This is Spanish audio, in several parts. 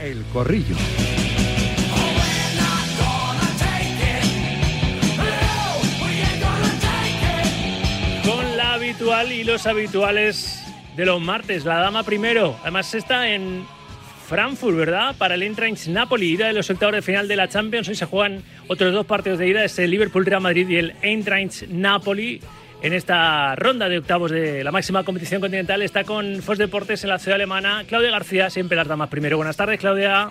El Corrillo. Con la habitual y los habituales de los martes, la dama primero. Además está en Frankfurt, ¿verdad? Para el Eintracht Napoli, ida de los octavos de final de la Champions. Hoy se juegan otros dos partidos de ida, es el Liverpool Real Madrid y el Eintracht Napoli. En esta ronda de octavos de la máxima competición continental está con Fos Deportes en la ciudad alemana. Claudia García, siempre las damas primero. Buenas tardes, Claudia.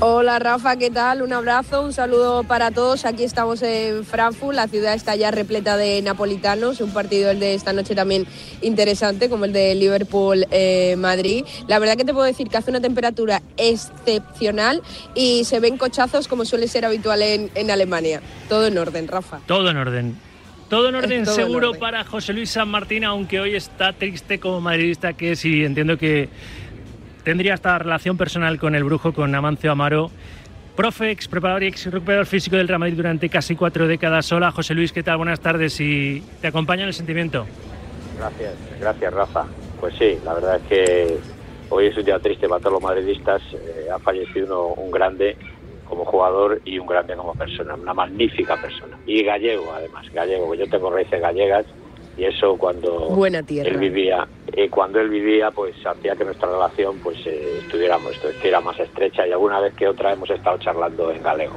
Hola Rafa, ¿qué tal? Un abrazo, un saludo para todos. Aquí estamos en Frankfurt, la ciudad está ya repleta de napolitanos, un partido el de esta noche también interesante como el de Liverpool-Madrid. la verdad que te puedo decir que hace una temperatura excepcional y se ven cochazos como suele ser habitual en, en Alemania. Todo en orden, Rafa. Todo en orden. Todo en orden seguro para José Luis San Martín, aunque hoy está triste como madridista que sí, entiendo que tendría esta relación personal con el brujo, con Amancio Amaro. Profe, ex preparador y ex recuperador físico del Real Madrid durante casi cuatro décadas. Hola, José Luis, ¿qué tal? Buenas tardes y te acompaña en el sentimiento. Gracias, gracias Rafa. Pues sí, la verdad es que hoy es un día triste para todos los madridistas. Eh, ha fallecido un grande como jugador y un grande como persona, una magnífica persona. Y gallego, además, gallego, yo tengo raíces gallegas y eso cuando Buena tierra. él vivía, y cuando él vivía, pues hacía que nuestra relación pues eh, estuviéramos, estuviera más estrecha y alguna vez que otra hemos estado charlando en galego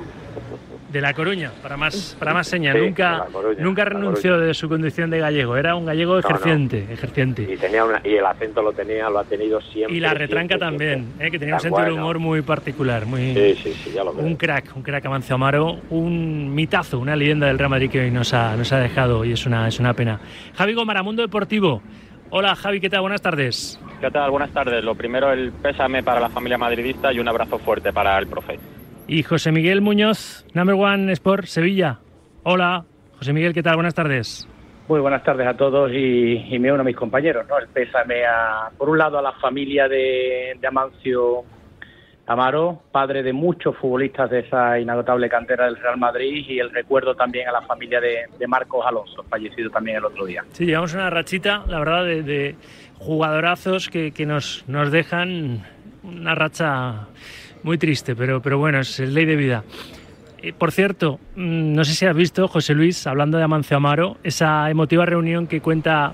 de La Coruña, para más, para más señas. nunca nunca renunció de su condición de gallego, era un gallego ejerciente. ejerciente. Y, tenía y el acento lo tenía, lo ha tenido siempre. Y la retranca también, eh, que tenía un sentido de humor muy particular. Muy, sí, sí, sí, ya lo Un crack, un crack Amancio Amaro, un mitazo, una leyenda del Real Madrid que hoy nos ha, nos ha dejado y es una, es una pena. Javi Gomara, Mundo Deportivo. Hola Javi, ¿qué tal? Buenas tardes. ¿Qué tal? Buenas tardes. Lo primero, el pésame para la familia madridista y un abrazo fuerte para el profe. Y José Miguel Muñoz, Number One Sport Sevilla. Hola, José Miguel, ¿qué tal? Buenas tardes. Muy buenas tardes a todos y, me uno a mis compañeros, ¿no? El pésame a, por un lado, a la familia de, Amancio Amaro, padre de muchos futbolistas de esa inagotable cantera del Real Madrid y el recuerdo también a la familia de, Marcos Alonso, fallecido también el otro día. Sí, llevamos una rachita, la verdad, de, jugadorazos que, que nos, nos dejan una racha muy triste, pero, pero bueno, es ley de vida. Eh, por cierto, mm, no sé si has visto, José Luis, hablando de Amancio Amaro, esa emotiva reunión que cuenta,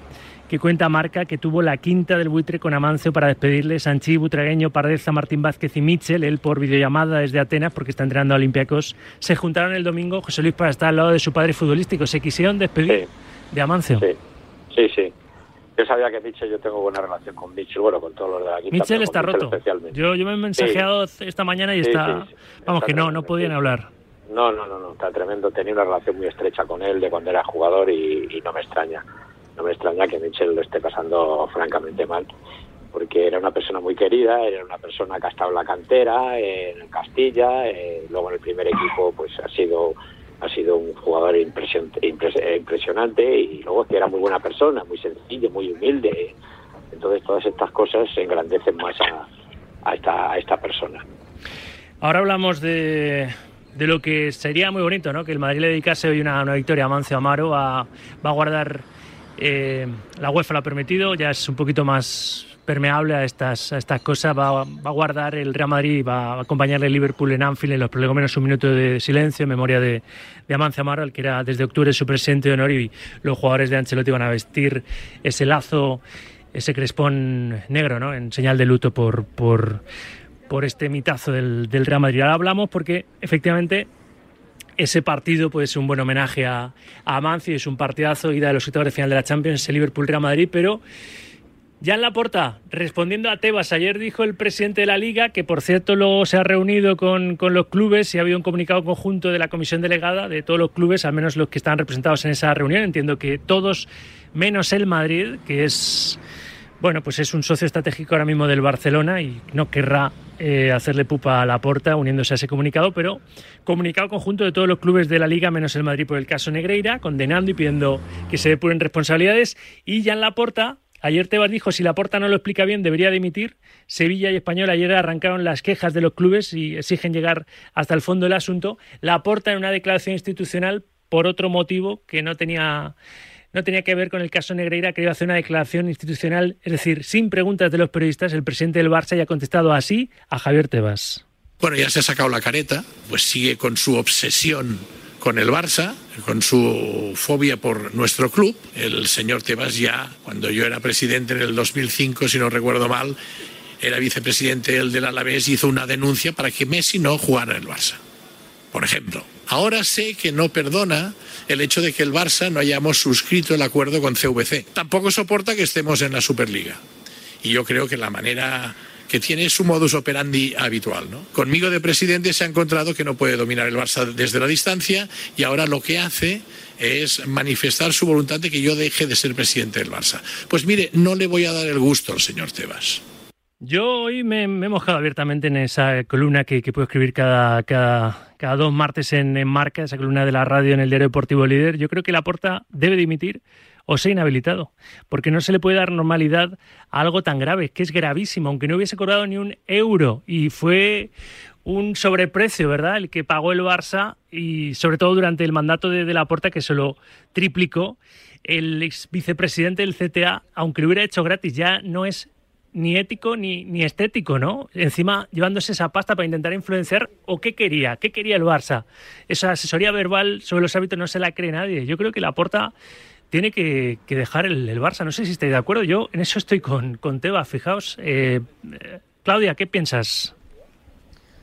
que cuenta Marca, que tuvo la quinta del buitre con Amancio para despedirle, Sanchi, Butragueño, Pardeza, Martín Vázquez y Michel, él por videollamada desde Atenas, porque está entrenando a Olympiacos, se juntaron el domingo, José Luis, para estar al lado de su padre futbolístico. Se quisieron despedir de Amancio. Sí, sí, sí. Yo sabía que Mitchell, yo tengo buena relación con Mitchell, bueno, con todos los de aquí. Mitchell está roto. Yo, yo me he mensajeado esta mañana y está. vamos, que no, no podían hablar. No, no, no, no, está tremendo. Tenía una relación muy estrecha con él de cuando era jugador y, no me extraña. No me extraña que Mitchell lo esté pasando francamente mal, porque era una persona muy querida, era una persona que ha estado en la cantera, en Castilla, eh, luego en el primer equipo pues ha sido ha sido un jugador impresionante y luego que era muy buena persona, muy sencillo, muy humilde. Entonces todas estas cosas engrandecen más a, a, esta, a esta persona. Ahora hablamos de, de lo que sería muy bonito, ¿no? Que el Madrid le dedicase hoy una, una victoria a Mancio Amaro, va a guardar eh, la UEFA lo ha permitido, ya es un poquito más permeable a estas, cosas. Va, a guardar el Real Madrid, va a acompañarle Liverpool en Anfield en los menos un minuto de silencio en memoria de, de Amancio Amaro, que era desde octubre su presidente de honor y los jugadores de Ancelotti van a vestir ese lazo, ese crespón negro, ¿no? En señal de luto por, por, por este mitazo del, del Real Madrid. Ahora hablamos porque efectivamente ese partido puede ser un buen homenaje a, a Amancio, es un partidazo, ida de los octavos de final de la Champions, el Liverpool-Real Madrid, pero ya en respondiendo a Tebas, ayer dijo el presidente de la Liga, que por cierto luego se ha reunido con, los clubes y ha habido un comunicado conjunto de la comisión delegada de todos los clubes, al menos los que están representados en esa reunión. Entiendo que todos, menos el Madrid, que es, bueno, pues es un socio estratégico ahora mismo del Barcelona y no querrá eh, hacerle pupa a la porta uniéndose a ese comunicado, pero comunicado conjunto de todos los clubes de la Liga, menos el Madrid por el caso Negreira, condenando y pidiendo que se depuren responsabilidades. Y ya en la porta Ayer Tebas dijo si la porta no lo explica bien debería dimitir. Sevilla y Español ayer arrancaron las quejas de los clubes y exigen llegar hasta el fondo del asunto. La porta en una declaración institucional por otro motivo que no tenía no tenía que ver con el caso Negreira, quería hacer una declaración institucional, es decir, sin preguntas de los periodistas, el presidente del Barça ya ha contestado así a Javier Tebas. Bueno, ya se ha sacado la careta, pues sigue con su obsesión con el Barça, con su fobia por nuestro club. El señor Tebas ya, cuando yo era presidente en el 2005, si no recuerdo mal, era vicepresidente del Alavés, hizo una denuncia para que Messi no jugara en el Barça, por ejemplo. Ahora sé que no perdona el hecho de que el Barça no hayamos suscrito el acuerdo con CVC. Tampoco soporta que estemos en la Superliga. Y yo creo que la manera que tiene su modus operandi habitual. ¿no? Conmigo de presidente se ha encontrado que no puede dominar el Barça desde la distancia y ahora lo que hace es manifestar su voluntad de que yo deje de ser presidente del Barça. Pues mire, no le voy a dar el gusto al señor Tebas. Yo hoy me, he mojado abiertamente en esa columna que, puedo escribir cada, cada, cada dos martes en, en, Marca, esa columna de la radio en el diario Deportivo Líder. Yo creo que Laporta debe dimitir o sea inhabilitado, porque no se le puede dar normalidad a algo tan grave, que es gravísimo, aunque no hubiese cobrado ni un euro y fue un sobreprecio, ¿verdad? El que pagó el Barça y sobre todo durante el mandato de, de Laporta que se lo triplicó. El ex vicepresidente del CTA, aunque lo hubiera hecho gratis, ya no es ni ético ni, ni estético, ¿no? Encima llevándose esa pasta para intentar influenciar, ¿o qué quería? ¿Qué quería el Barça? Esa asesoría verbal sobre los hábitos no se la cree nadie. Yo creo que la Laporta tiene que, dejar el, Barça. No sé si estáis de acuerdo. Yo en eso estoy con, con Teba. Fijaos. Eh, Claudia, ¿qué piensas?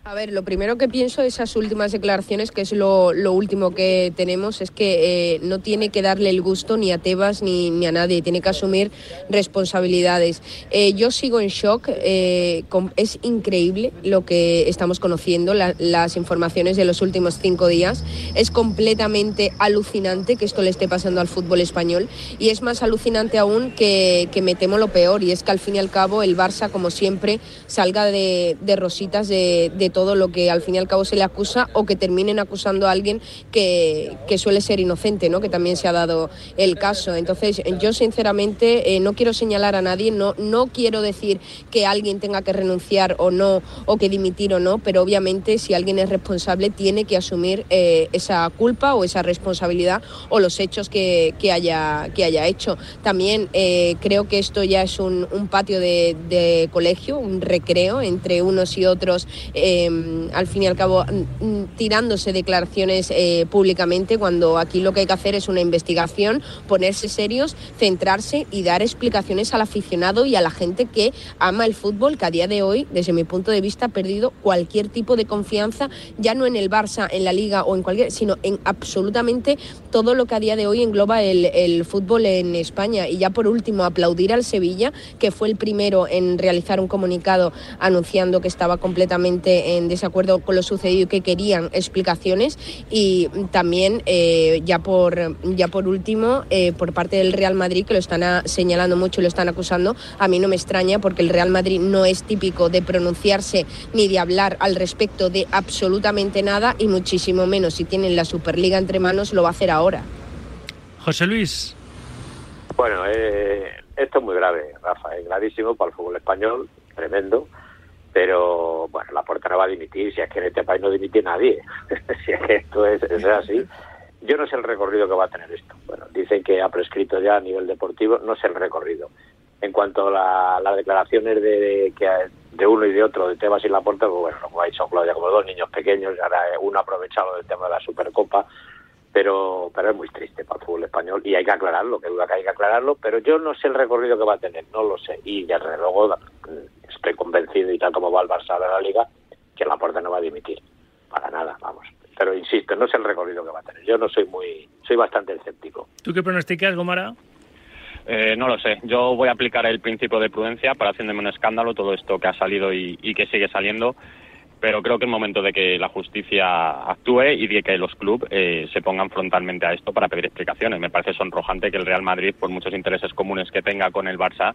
A ver, lo primero que pienso de esas últimas declaraciones, que es lo, último que tenemos, es que eh, no tiene que darle el gusto ni a Tebas ni, a nadie, tiene que asumir responsabilidades. Eh, yo sigo en shock, eh, es increíble lo que estamos conociendo, las informaciones de los últimos cinco días. Es completamente alucinante que esto le esté pasando al fútbol español y es más alucinante aún que, me temo lo peor y es que al fin y al cabo el Barça, como siempre, salga de, rositas de, de todo lo que al fin y al cabo se le acusa o que terminen acusando a alguien que, suele ser inocente, ¿no? que también se ha dado el caso. Entonces, yo sinceramente eh, no quiero señalar a nadie, no, no quiero decir que alguien tenga que renunciar o no, o que dimitir o no, pero obviamente si alguien es responsable tiene que asumir eh, esa culpa o esa responsabilidad o los hechos que, haya, que haya hecho. También eh, creo que esto ya es un, patio de, colegio, un recreo entre unos y otros. Em, al fin y al cabo tirándose declaraciones eh, públicamente cuando aquí lo que hay que hacer es una investigación, ponerse serios, centrarse y dar explicaciones al aficionado y a la gente que ama el fútbol, que a día de hoy, desde mi punto de vista, ha perdido cualquier tipo de confianza, ya no en el Barça, en la Liga o en cualquier, sino en absolutamente todo lo que a día de hoy engloba el, el fútbol en España. Y ya por último, aplaudir al Sevilla, que fue el primero en realizar un comunicado anunciando que estaba completamente en desacuerdo con lo sucedido y que querían explicaciones. Y también eh, ya por ya por último eh, por parte del Real Madrid que lo están señalando mucho y lo están acusando a mí no me extraña porque el Real Madrid no es típico de pronunciarse ni de hablar al respecto de absolutamente nada y muchísimo menos si tienen la Superliga entre manos lo va a hacer ahora. José Luis. Bueno eh, esto es muy grave Rafa es gravísimo para el fútbol español tremendo pero bueno, la puerta no va a dimitir, si es que en este país no dimite nadie, si es que esto es, así. Yo no sé el recorrido que va a tener esto. Bueno, dicen que ha prescrito ya a nivel deportivo, no sé el recorrido. En cuanto a las declaraciones de, que de uno y de otro, de Tebas y Laporta, pues bueno, como ha dicho Claudia, como dos niños pequeños, ahora uno ha aprovechado del tema de la Supercopa, pero pero es muy triste para el fútbol español y hay que aclararlo, que duda que hay que aclararlo, pero yo no sé el recorrido que va a tener, no lo sé. Y desde luego estoy convencido, y tal como va el Barça de la Liga, que la puerta no va a dimitir. Para nada, vamos. Pero insisto, no sé el recorrido que va a tener. Yo no soy muy, soy bastante escéptico. ¿Tú qué pronosticas, Gomara? Eh, no lo sé. Yo voy a aplicar el principio de prudencia para hacerme un escándalo todo esto que ha salido y, y que sigue saliendo pero creo que es momento de que la justicia actúe y de que los clubes eh, se pongan frontalmente a esto para pedir explicaciones. Me parece sonrojante que el Real Madrid, por muchos intereses comunes que tenga con el Barça,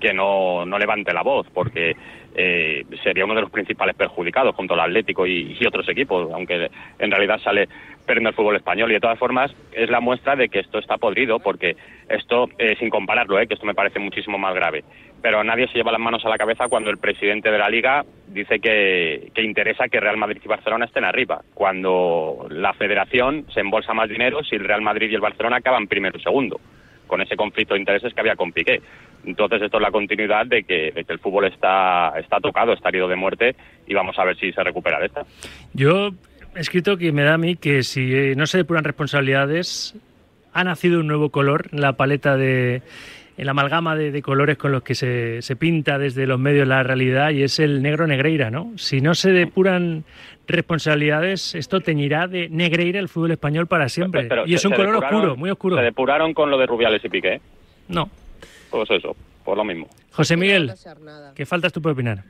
que no, no levante la voz, porque eh, sería uno de los principales perjudicados junto al Atlético y, otros equipos, aunque en realidad sale perdiendo el fútbol español. Y de todas formas, es la muestra de que esto está podrido, porque esto, eh, sin compararlo, que esto me parece muchísimo más grave pero nadie se lleva las manos a la cabeza cuando el presidente de la liga dice que, interesa que Real Madrid y Barcelona estén arriba, cuando la federación se embolsa más dinero si el Real Madrid y el Barcelona acaban primero y segundo. con ese conflicto de intereses que había con Piqué. Entonces esto es la continuidad de que, el fútbol está, está tocado, está herido de muerte y vamos a ver si se recupera de esta. Yo escrito que me da a mí que si eh, no se depuran responsabilidades, ha nacido un nuevo color en la paleta de en la amalgama de, colores con los que se, se, pinta desde los medios la realidad y es el negro negreira, ¿no? Si no se depuran responsabilidades, esto teñirá de negreira el fútbol español para siempre. y es un color oscuro, muy oscuro. ¿Se depuraron con lo de Rubiales y Piqué? No. Pues eso, por lo mismo. José Miguel, ¿qué faltas tú por opinar?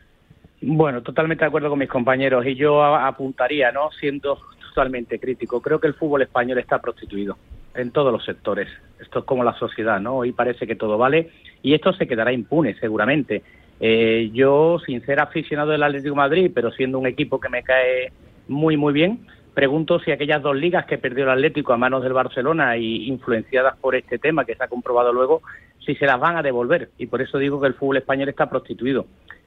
Bueno, totalmente de acuerdo con mis compañeros y yo apuntaría, ¿no? Siendo totalmente crítico, creo que el fútbol español está prostituido en todos los sectores. Esto es como la sociedad, ¿no? Hoy parece que todo vale y esto se quedará impune, seguramente. Eh, yo, sin ser aficionado del Atlético Madrid, pero siendo un equipo que me cae muy, muy bien, pregunto si aquellas dos ligas que perdió el Atlético a manos del Barcelona y influenciadas por este tema que se ha comprobado luego, si se las van a devolver. Y por eso digo que el fútbol español está prostituido,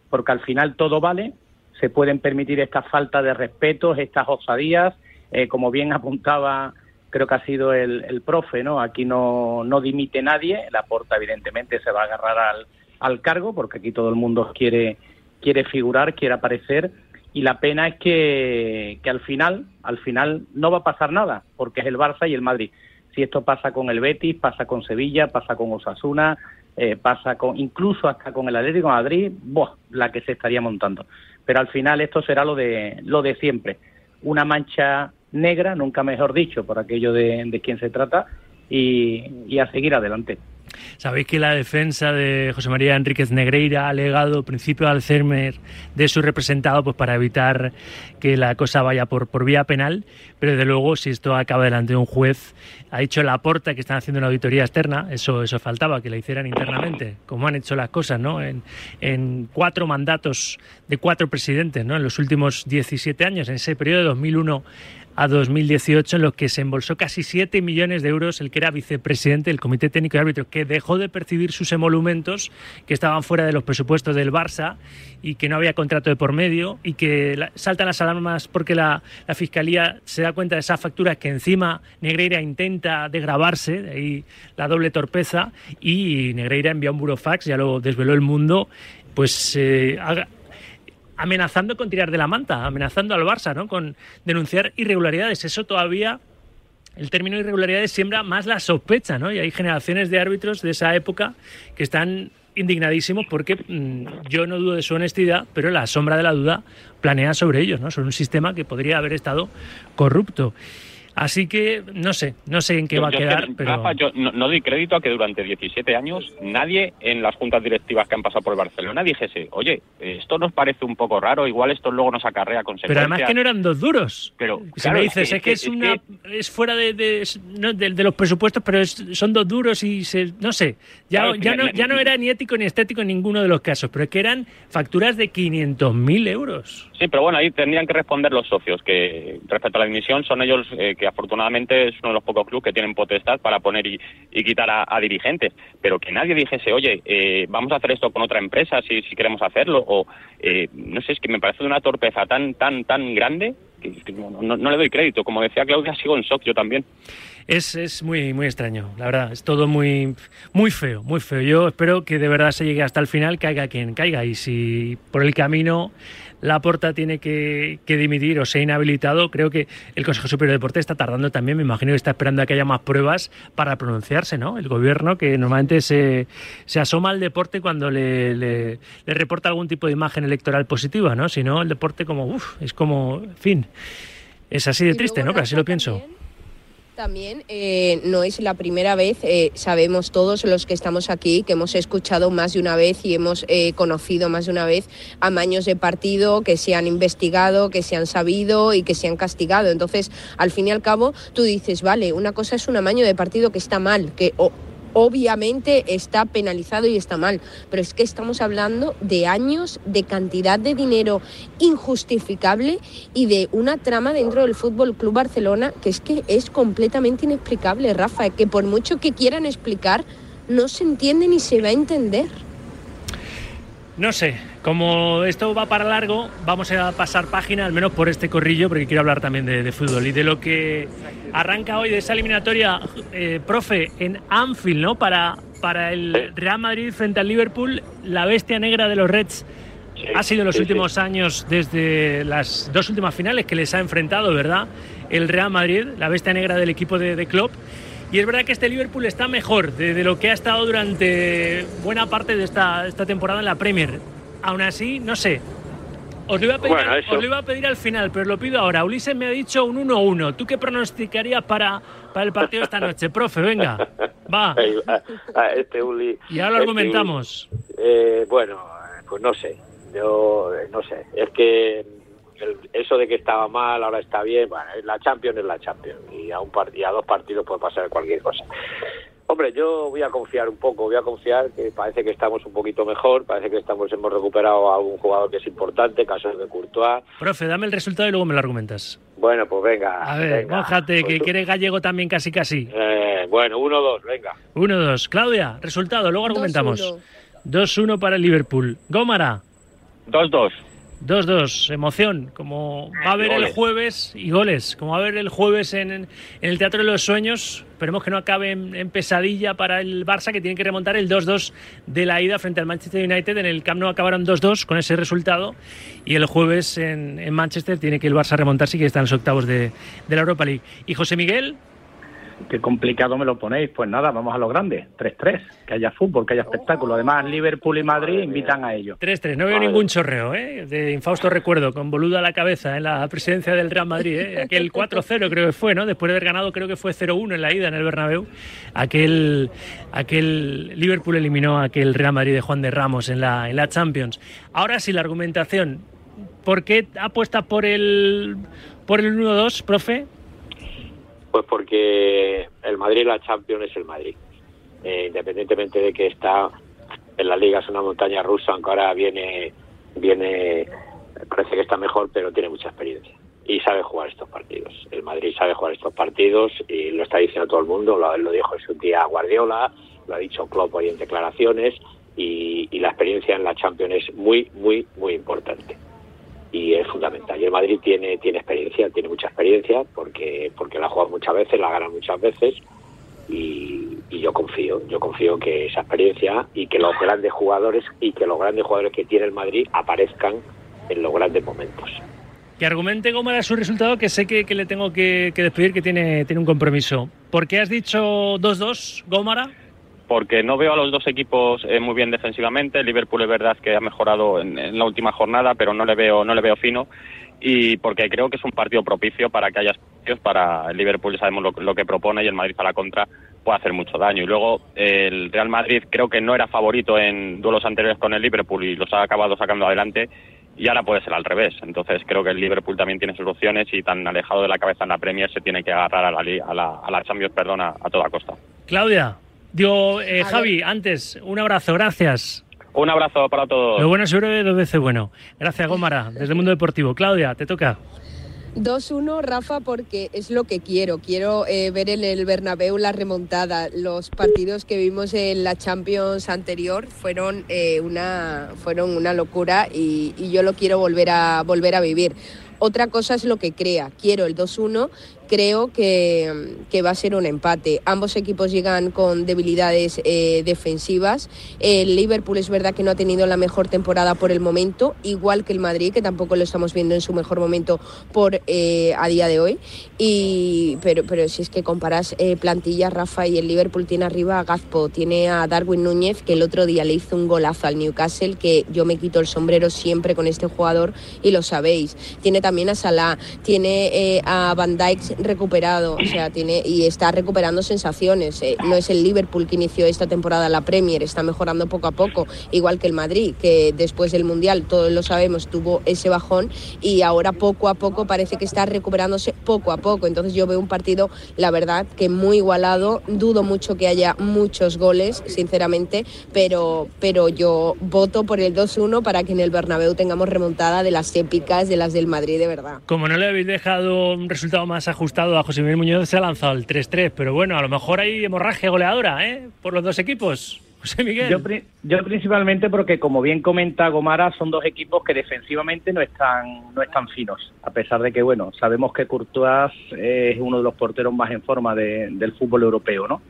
porque al final todo vale, se pueden permitir estas faltas de respeto, estas osadías, eh, como bien apuntaba creo que ha sido el, profe, ¿no? Aquí no, no dimite nadie, la porta evidentemente se va a agarrar al, al cargo, porque aquí todo el mundo quiere, quiere figurar, quiere aparecer, y la pena es que, que al final, al final no va a pasar nada, porque es el Barça y el Madrid. Si esto pasa con el Betis, pasa con Sevilla, pasa con Osasuna, eh, pasa con incluso hasta con el Atlético de Madrid, ¡buah! la que se estaría montando. Pero al final esto será lo de lo de siempre, una mancha negra, nunca mejor dicho, por aquello de, de quién se trata, y, a seguir adelante. Sabéis que la defensa de José María Enríquez Negreira ha alegado principio de Alzheimer de su representado pues para evitar que la cosa vaya por, por vía penal, pero de luego si esto acaba delante de un juez, ha dicho la porta que están haciendo una auditoría externa, eso, eso faltaba, que la hicieran internamente, como han hecho las cosas, ¿no? En, en cuatro mandatos de cuatro presidentes, ¿no? En los últimos 17 años, en ese periodo de 2001 a 2018 en los que se embolsó casi 7 millones de euros el que era vicepresidente del Comité Técnico de Árbitros, que dejó de percibir sus emolumentos que estaban fuera de los presupuestos del Barça y que no había contrato de por medio y que saltan las alarmas porque la, Fiscalía se da cuenta de esas facturas que encima Negreira intenta degrabarse, de ahí la doble torpeza, y Negreira envía un burofax, ya lo desveló el mundo, pues eh, amenazando con tirar de la manta, amenazando al Barça, ¿no? Con denunciar irregularidades. Eso todavía el término irregularidades siembra más la sospecha, ¿no? Y hay generaciones de árbitros de esa época que están indignadísimos porque mm, yo no dudo de su honestidad, pero la sombra de la duda planea sobre ellos, ¿no? Son un sistema que podría haber estado corrupto. Así que no sé, no sé en qué va a quedar. pero... yo no, doy crédito a que durante 17 años nadie en las juntas directivas que han pasado por Barcelona dijese, oye, esto nos parece un poco raro, igual esto luego nos acarrea consecuencias. Pero además que no eran dos duros. Pero si me dices, es que es, una, es fuera de, de, los presupuestos, pero son dos duros y se, no sé, ya, ya, no, ya no era ni ético ni estético en ninguno de los casos, pero es que eran facturas de 500.000 euros. Sí, pero bueno, ahí tendrían que responder los socios, que respecto a la dimisión son ellos eh, que afortunadamente es uno de los pocos clubes que tienen potestad para poner y, quitar a, dirigentes, pero que nadie dijese, oye, eh, vamos a hacer esto con otra empresa si, queremos hacerlo, o eh, no sé, es que me parece de una torpeza tan, tan, tan grande no, no, le doy crédito. Como decía Claudia, sigo en shock yo también. Es, es muy, muy extraño, la verdad. Es todo muy, muy feo, muy feo. Yo espero que de verdad se llegue hasta el final, caiga quien caiga. Y si por el camino la porta tiene que, dimitir o sea inhabilitado, creo que el Consejo Superior de Deportes está tardando también. Me imagino que está esperando a que haya más pruebas para pronunciarse, ¿no? El gobierno que normalmente se, se asoma al deporte cuando le, le, reporta algún tipo de imagen electoral positiva, ¿no? Si no, el deporte como, uff, es como, fin. Es así de triste, ¿no? Pero así lo pienso. También eh, no es la primera vez, eh, sabemos todos los que estamos aquí que hemos escuchado más de una vez y hemos eh, conocido más de una vez amaños de partido que se han investigado, que se han sabido y que se han castigado. Entonces, al fin y al cabo, tú dices, vale, una cosa es un amaño de partido que está mal, que obviamente está penalizado y está mal, pero es que estamos hablando de años, de cantidad de dinero injustificable y de una trama dentro del Fútbol Club Barcelona que es que es completamente inexplicable, Rafa, que por mucho que quieran explicar, no se entiende ni se va a entender. No sé, Como esto va para largo, vamos a pasar página, al menos por este corrillo, porque quiero hablar también de, fútbol y de lo que arranca hoy de esa eliminatoria, eh, profe, en Anfield, ¿no? Para, para el Real Madrid frente al Liverpool, la bestia negra de los Reds. ha sido en los últimos años, desde las dos últimas finales que les ha enfrentado, ¿verdad? El Real Madrid, la bestia negra del equipo de, de Klopp. Y es verdad que este Liverpool está mejor de, lo que ha estado durante buena parte de esta, esta temporada en la Premier aún así, no sé. Os lo, iba a pedir os lo iba a pedir al final, pero lo pido ahora. Ulises me ha dicho un 1-1. ¿Tú qué pronosticarías para, para el partido esta noche? Profe, venga, va. Este Uli, y ahora lo este argumentamos. Eh, bueno, pues no sé. Yo eh, no sé. Es que eso de que estaba mal, ahora está bien. Bueno, la Champions es la Champions. Y a, un y a dos partidos puede pasar cualquier cosa. Hombre, yo voy a confiar un poco, voy a confiar que parece que estamos un poquito mejor, parece que estamos hemos recuperado a un jugador que es importante, caso de Courtois. Profe, dame el resultado y luego me lo argumentas. Bueno, pues venga. A ver, mójate, que pues quiere gallego también casi casi. Eh, bueno, 1-2, venga. 1-2. Claudia, resultado, luego argumentamos. 2-1 para el Liverpool. Gómara. 2-2. 2-2, emoción, como va a haber el jueves, y goles, como va a haber el jueves en, el Teatro de los Sueños, esperemos que no acabe en, pesadilla para el Barça, que tiene que remontar el 2-2 de la ida frente al Manchester United, en el Camp Nou acabaron 2-2 con ese resultado, y el jueves en, Manchester tiene que el Barça remontar, sí que está en los octavos de, de la Europa League. Y José Miguel, qué complicado me lo ponéis. Pues nada, vamos a lo grande. 3-3. Que haya fútbol, que haya espectáculo. Además, Liverpool y Madrid invitan a ello. 3-3. No veo ningún chorreo, ¿eh? De infausto recuerdo, con boluda a la cabeza en la presidencia del Real Madrid, ¿eh? Aquel 4-0 creo que fue, ¿no? Después de haber ganado, creo que fue 0-1 en la ida en el Bernabéu. Aquel, aquel Liverpool eliminó a aquel Real Madrid de Juan de Ramos en la, en la Champions. Ahora sí, la argumentación. ¿Por qué apuesta por el, por el 1-2, profe? Pues porque el Madrid la Champions es el Madrid. Eh, independientemente de que está en la liga es una montaña rusa, aunque ahora viene, viene, parece que está mejor, pero tiene mucha experiencia y sabe jugar estos partidos. El Madrid sabe jugar estos partidos y lo está diciendo todo el mundo, lo, lo dijo en su día Guardiola, lo ha dicho Klopp hoy en declaraciones y, y la experiencia en la Champions es muy, muy, muy importante y es fundamental. Y el Madrid tiene, tiene experiencia, tiene mucha experiencia porque, porque la ha muchas veces, la ha ganado muchas veces y, yo confío, yo confío que esa experiencia y que los grandes jugadores y que los grandes jugadores que tiene el Madrid aparezcan en los grandes momentos. Que argumente cómo su resultado, que sé que, le tengo que, que, despedir, que tiene, tiene un compromiso. ¿Por qué has dicho 2-2, Gómara? Porque no veo a los dos equipos eh, muy bien defensivamente. Liverpool es verdad que ha mejorado en, la última jornada, pero no le veo no le veo fino. Y porque creo que es un partido propicio para que haya espacios para el Liverpool sabemos lo, que propone y el Madrid para la contra puede hacer mucho daño. Y luego el Real Madrid creo que no era favorito en duelos anteriores con el Liverpool y los ha acabado sacando adelante y ahora puede ser al revés. Entonces creo que el Liverpool también tiene sus opciones y tan alejado de la cabeza en la Premier se tiene que agarrar a la, a la, a la Champions perdona a toda costa. Claudia Digo, eh, Javi, antes, un abrazo, gracias. Un abrazo para todos. Lo bueno es breve, dos veces bueno. Gracias, Gómara, desde el mundo deportivo. Claudia, te toca. 2-1, Rafa, porque es lo que quiero. Quiero eh, ver en el Bernabéu la remontada. Los partidos que vimos en la Champions anterior fueron, eh, una, fueron una locura y, y, yo lo quiero volver a, volver a vivir. Otra cosa es lo que crea. Quiero el 2-1 creo que, va a ser un empate. Ambos equipos llegan con debilidades eh, defensivas. El Liverpool es verdad que no ha tenido la mejor temporada por el momento, igual que el Madrid, que tampoco lo estamos viendo en su mejor momento por eh, a día de hoy. Y, pero, pero si es que comparas eh, plantilla, Rafa, y el Liverpool tiene arriba a Gazpo, tiene a Darwin Núñez, que el otro día le hizo un golazo al Newcastle, que yo me quito el sombrero siempre con este jugador y lo sabéis. Tiene también a Salah, tiene a Van Dijk recuperado, o sea, tiene y está recuperando sensaciones. Eh, no es el Liverpool que inició esta temporada la Premier, está mejorando poco a poco, igual que el Madrid, que después del Mundial, todos lo sabemos, tuvo ese bajón y ahora poco a poco parece que está recuperándose poco a poco. Entonces yo veo un partido, la verdad, que muy igualado. Dudo mucho que haya muchos goles, sinceramente, pero, pero yo voto por el 2-1 para que en el Bernabéu tengamos remontada de las épicas, de las del Madrid, de verdad. Como no le habéis dejado un resultado más ajustado, a José Miguel Muñoz se ha lanzado el 3-3, pero bueno, a lo mejor hay hemorragia goleadora, ¿eh? Por los dos equipos. José Miguel. Yo, principalmente porque, como bien comenta Gomara, son dos equipos que defensivamente no están, no están finos. A pesar de que, bueno, sabemos que Courtois es uno de los porteros más en forma del fútbol europeo, ¿no?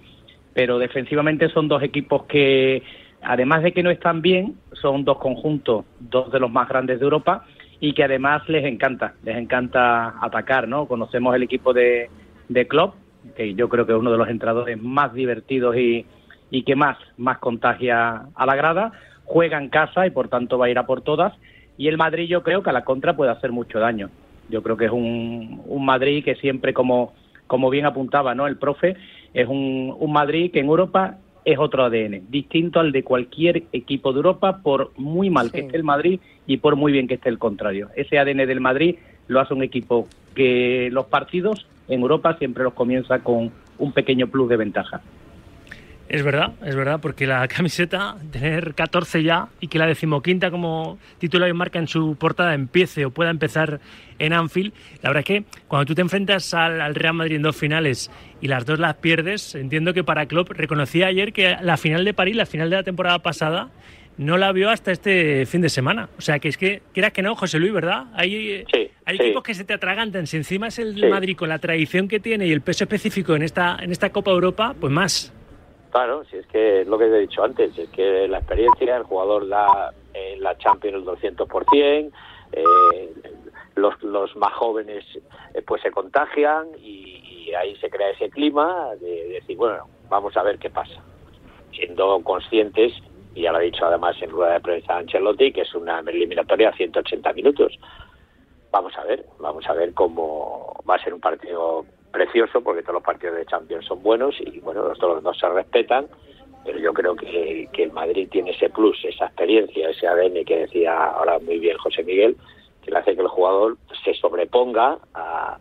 Pero defensivamente son dos equipos que, además de que no están bien, son dos conjuntos, dos de los más grandes de Europa y que además les encanta, les encanta atacar, ¿no? Conocemos el equipo de, de Klopp, que yo creo que es uno de los entrenadores más divertidos y, y que más, más contagia a la grada, juega en casa y por tanto va a ir a por todas, y el Madrid yo creo que a la contra puede hacer mucho daño. Yo creo que es un, un Madrid que siempre, como, como bien apuntaba ¿no? el profe, es un, un Madrid que en Europa es otro ADN, distinto al de cualquier equipo de Europa, por muy mal que esté el Madrid y por muy bien que esté el contrario. Ese ADN del Madrid lo hace un equipo que los partidos en Europa siempre los comienza con un pequeño plus de ventaja. Es verdad, es verdad, porque la camiseta, tener 14 ya y que la decimoquinta como titular y marca en su portada empiece o pueda empezar en Anfield, la verdad es que cuando tú te enfrentas al, Real Madrid en dos finales y las dos las pierdes, entiendo que para Klopp reconocía ayer que la final de París, la final de la temporada pasada, no la vio hasta este fin de semana. O sea, que es que, quieras que no, José Luis, ¿verdad? Hay, hay equipos que se te atragantan. Si encima es el Madrid con la tradición que tiene y el peso específico en esta, en esta Copa Europa, pues más. Claro, si es que es lo que he dicho antes, es que la experiencia, el jugador da en la Champions el 200%, eh, los, los más jóvenes eh, pues se contagian y, ahí se crea ese clima de, decir, bueno, vamos a ver qué pasa. Siendo conscientes, y ya lo ha dicho además en rueda de prensa Ancelotti, que es una eliminatoria a 180 minutos. Vamos a ver, vamos a ver cómo va a ser un partido precioso porque todos los partidos de Champions son buenos y bueno, todos los dos se respetan, pero yo creo que, que el Madrid tiene ese plus, esa experiencia, ese ADN que decía ahora muy bien José Miguel, que le hace que el jugador se sobreponga a,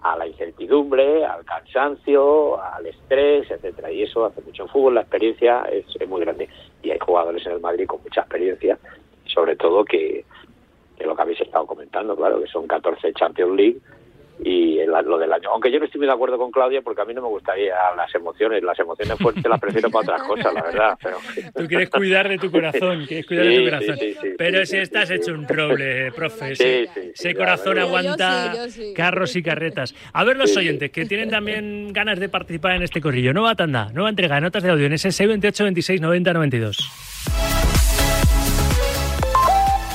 a la incertidumbre, al cansancio, al estrés, etcétera. Y eso hace mucho fútbol, la experiencia es, es, muy grande. Y hay jugadores en el Madrid con mucha experiencia, sobre todo que, que lo que habéis estado comentando, claro, que son 14 Champions League y lo del año. Aunque yo no estoy muy de acuerdo con Claudia porque a mí no me gustaría las emociones. Las emociones fuertes las prefiero para otras cosas, la verdad. Pero... Tú quieres cuidar de tu corazón, quieres cuidar de tu corazón. pero si estás hecho un roble, profe. ese corazón aguanta carros y carretas. A ver los oyentes que tienen también ganas de participar en este corrillo. Nueva tanda, nueva entrega de notas de audio en ese 628 26 90 92.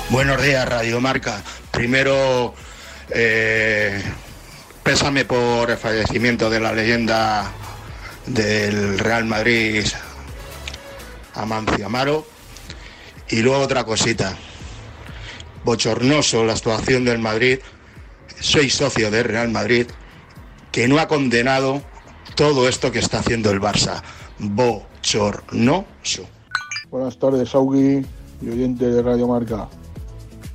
Buenos días, Radio Marca. Primero... Eh, Pésame por el fallecimiento de la leyenda del Real Madrid, Amancio Amaro. Y luego otra cosita. Bochornoso la actuación del Madrid. Soy socio del Real Madrid, que no ha condenado todo esto que está haciendo el Barça. Bochornoso. Buenas tardes, Augi y oyente de Radio Marca.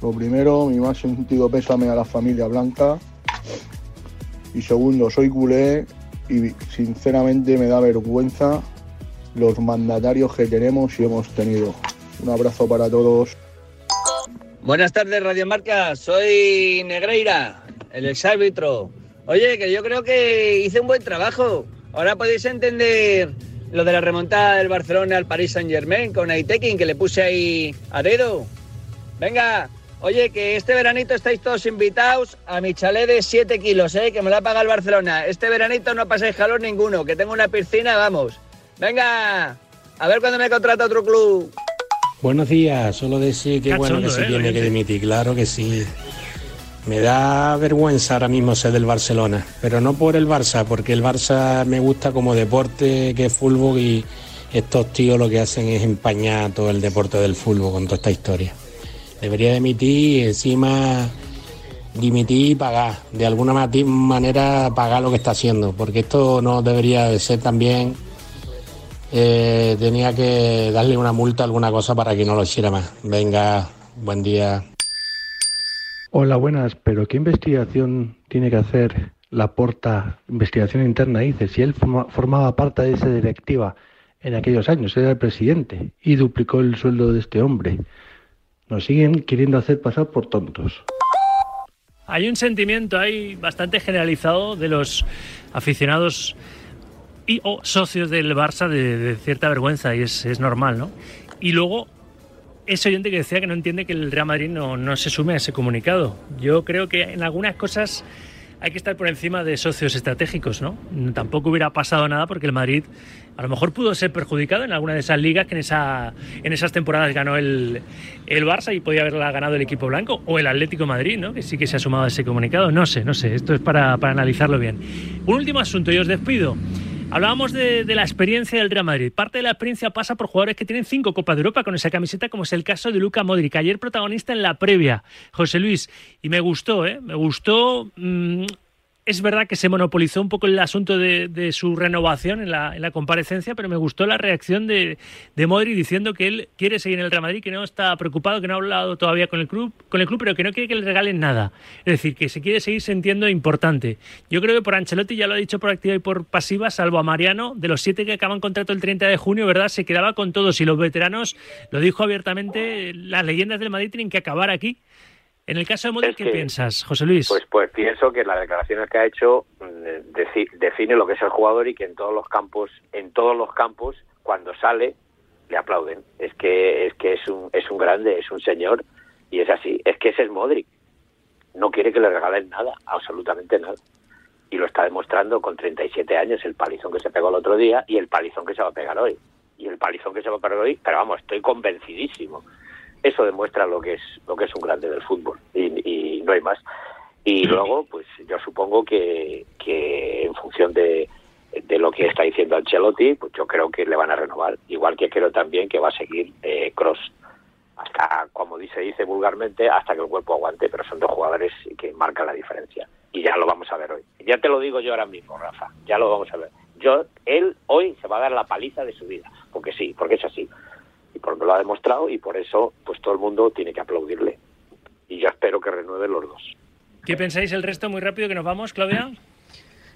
Lo primero, mi más sentido pésame a la familia Blanca y segundo, soy culé y sinceramente me da vergüenza los mandatarios que tenemos y hemos tenido. Un abrazo para todos. Buenas tardes, Radio Marca. Soy Negreira, el exárbitro. Oye, que yo creo que hice un buen trabajo. Ahora podéis entender lo de la remontada del Barcelona al Paris Saint Germain con Aitekin, que le puse ahí a dedo. Venga, Oye, que este veranito estáis todos invitados a mi chalet de 7 kilos, ¿eh? que me lo ha pagado el Barcelona. Este veranito no pasáis calor ninguno, que tengo una piscina, vamos. Venga, a ver cuándo me contrata otro club. Buenos días, solo decir que bueno que se ¿eh? tiene que dimitir, claro que sí. Me da vergüenza ahora mismo ser del Barcelona, pero no por el Barça, porque el Barça me gusta como deporte, que es fútbol y estos tíos lo que hacen es empañar todo el deporte del fútbol con toda esta historia debería dimitir y encima dimitir y pagar, de alguna manera pagar lo que está haciendo, porque esto no debería de ser también, eh, tenía que darle una multa, alguna cosa para que no lo hiciera más. Venga, buen día. Hola, buenas, pero ¿qué investigación tiene que hacer la porta, investigación interna, dice, si él formaba parte de esa directiva en aquellos años, era el presidente y duplicó el sueldo de este hombre. Nos siguen queriendo hacer pasar por tontos. Hay un sentimiento ahí bastante generalizado de los aficionados y o socios del Barça de, cierta vergüenza y es, es, normal, ¿no? Y luego ese oyente que decía que no entiende que el Real Madrid no, no se sume a ese comunicado. Yo creo que en algunas cosas hay que estar por encima de socios estratégicos, ¿no? Tampoco hubiera pasado nada porque el Madrid a lo mejor pudo ser perjudicado en alguna de esas ligas que en, esa, en esas temporadas ganó el, el Barça y podía haberla ganado el equipo blanco o el Atlético Madrid, ¿no? Que sí que se ha sumado a ese comunicado. No sé, no sé, esto es para, para analizarlo bien. Un último asunto y os despido. Hablábamos de, la experiencia del Real Madrid. Parte de la experiencia pasa por jugadores que tienen cinco Copas de Europa con esa camiseta, como es el caso de Luca Modric, ayer protagonista en la previa, José Luis. Y me gustó, ¿eh? Me gustó. Mm, es verdad que se monopolizó un poco el asunto de, su renovación en la, comparecencia, pero me gustó la reacción de, de Modri diciendo que él quiere seguir en el Real Madrid, que no está preocupado, que no ha hablado todavía con el club, con el club, pero que no quiere que le regalen nada. Es decir, que se quiere seguir sintiendo importante. Yo creo que por Ancelotti ya lo ha dicho por activa y por pasiva, salvo a Mariano, de los siete que acaban contrato el 30 de junio, ¿verdad? Se quedaba con todos y los veteranos, lo dijo abiertamente, las leyendas del Madrid tienen que acabar aquí en el caso de Modric, ¿qué piensas, José Luis? Pues, pues pienso que las declaraciones que ha hecho mm, define lo que es el jugador y que en todos los campos, en todos los campos, cuando sale, le aplauden. Es que es que es un es un grande, es un señor y es así. Es que ese es Modric. No quiere que le regalen nada, absolutamente nada. Y lo está demostrando con 37 años, el palizón que se pegó el otro día y el palizón que se va a pegar hoy. Y el palizón que se va a pegar hoy, pero vamos, estoy convencidísimo eso demuestra lo que es lo que es un grande del fútbol y, no hay más. Y luego pues yo supongo que, que en función de, de lo que está diciendo Ancelotti pues yo creo que le van a renovar. Igual que creo también que va a seguir eh, Cross hasta como dice dice vulgarmente hasta que el cuerpo aguante pero son dos jugadores que marcan la diferencia. Y ya lo vamos a ver hoy. Ya te lo digo yo ahora mismo Rafa. Ya lo vamos a ver. Yo él hoy se va a dar la paliza de su vida. Porque sí porque es así porque lo ha demostrado y por eso pues todo el mundo tiene que aplaudirle. Y yo espero que renueve los dos. ¿Qué pensáis el resto muy rápido que nos vamos, Claudia?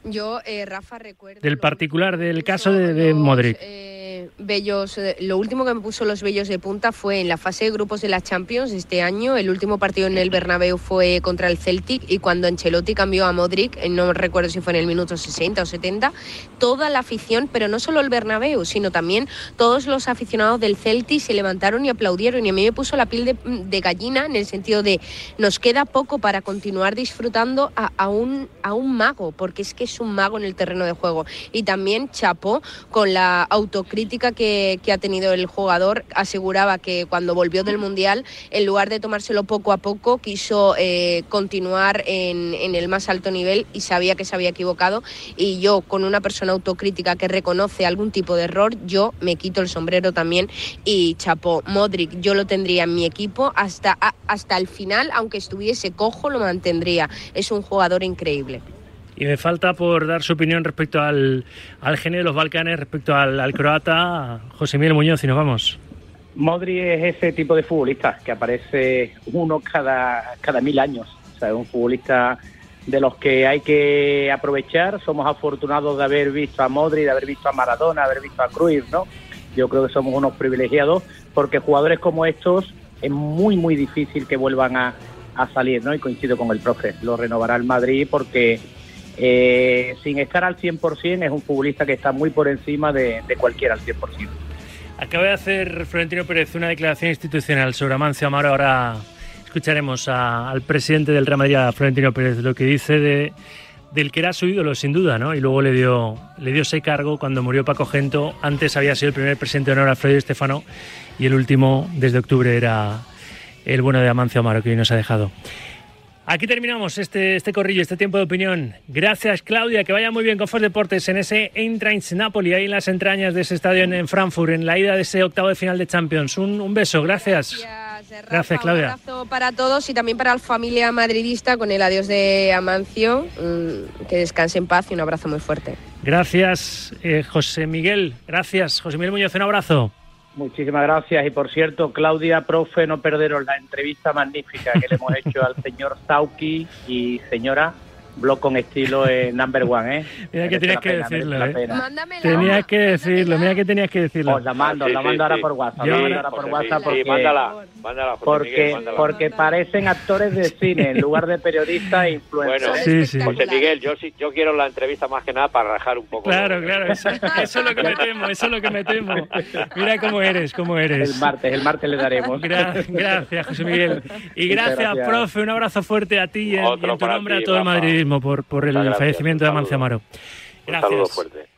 Yo, eh, Rafa, recuerdo... Del particular, del caso de, de Modric. Eh, bellos, eh, lo último que me puso los bellos de punta fue en la fase de grupos de la Champions este año. El último partido en el Bernabéu fue contra el Celtic y cuando Ancelotti cambió a Modric, eh, no recuerdo si fue en el minuto 60 o 70, toda la afición, pero no solo el Bernabéu, sino también todos los aficionados del Celtic se levantaron y aplaudieron y a mí me puso la piel de, gallina en el sentido de nos queda poco para continuar disfrutando a, un, a un mago, porque es que es un mago en el terreno de juego. Y también chapó con la autocrítica que, ha tenido el jugador aseguraba que cuando volvió del Mundial, en lugar de tomárselo poco a poco, quiso eh, continuar en, el más alto nivel y sabía que se había equivocado. Y yo, con una persona autocrítica que reconoce algún tipo de error, yo me quito el sombrero también y chapó. Modric, yo lo tendría en mi equipo hasta, hasta el final, aunque estuviese cojo, lo mantendría. Es un jugador increíble. Y me falta por dar su opinión respecto al, al genio de los Balcanes, respecto al, croata, José Miguel Muñoz, y nos vamos. Modri es ese tipo de futbolista que aparece uno cada, cada mil años. O sea, es un futbolista de los que hay que aprovechar. Somos afortunados de haber visto a Modri, de haber visto a Maradona, de haber visto a Cruyff, ¿no? Yo creo que somos unos privilegiados porque jugadores como estos es muy, muy difícil que vuelvan a, a salir, ¿no? Y coincido con el profe, lo renovará el Madrid porque eh, sin estar al 100%, es un futbolista que está muy por encima de, cualquiera al 100%. Acaba de hacer Florentino Pérez una declaración institucional sobre Amancio Amaro. Ahora escucharemos al presidente del Real Madrid, a Florentino Pérez, lo que dice de, del que era su ídolo, sin duda, ¿no? Y luego le dio, le dio ese cargo cuando murió Paco Gento. Antes había sido el primer presidente de honor Alfredo Estefano y el último, desde octubre, era el bueno de Amancio Amaro, que hoy nos ha dejado. Aquí terminamos este, este corrillo, este tiempo de opinión. Gracias, Claudia. Que vaya muy bien con Fox Deportes en ese Eintracht Napoli, ahí en las entrañas de ese estadio en, Frankfurt, en la ida de ese octavo de final de Champions. Un, un beso, gracias. Gracias, Claudia. Un abrazo para todos y también para la familia madridista con el adiós de Amancio. Mm, que descanse en paz y un abrazo muy fuerte. Gracias, eh, José Miguel. Gracias, José Miguel Muñoz. Un abrazo. Muchísimas gracias. Y por cierto, Claudia, profe, no perderos la entrevista magnífica que le hemos hecho al señor Sauki y señora blog con estilo es number one, ¿eh? Mira que tenías que decirlo, ¿eh? Tenías que decirlo, mira que tenías que decirlo. Os la mando, Sí, la sí, mando ahora sí. por WhatsApp. Sí, la mando ahora por WhatsApp porque, sí, mándala, porque, Miguel, mándala. porque parecen actores de cine en lugar de periodistas e influencers. Bueno, Sí, sí. José Miguel, yo sí, yo quiero la entrevista más que nada para rajar un poco. Claro, claro, eso, eso es lo que me temo, eso es lo que me temo. Mira cómo eres, cómo eres. El martes, el martes le daremos. Gra- gracias, José Miguel. Y gracias, gracias. profe. Un abrazo fuerte a ti y en, y en Otro tu nombre ti, a todo el Rafa. Por, por el gracias, fallecimiento de Amancio. Amaro. Un saludo Gracias. fuerte.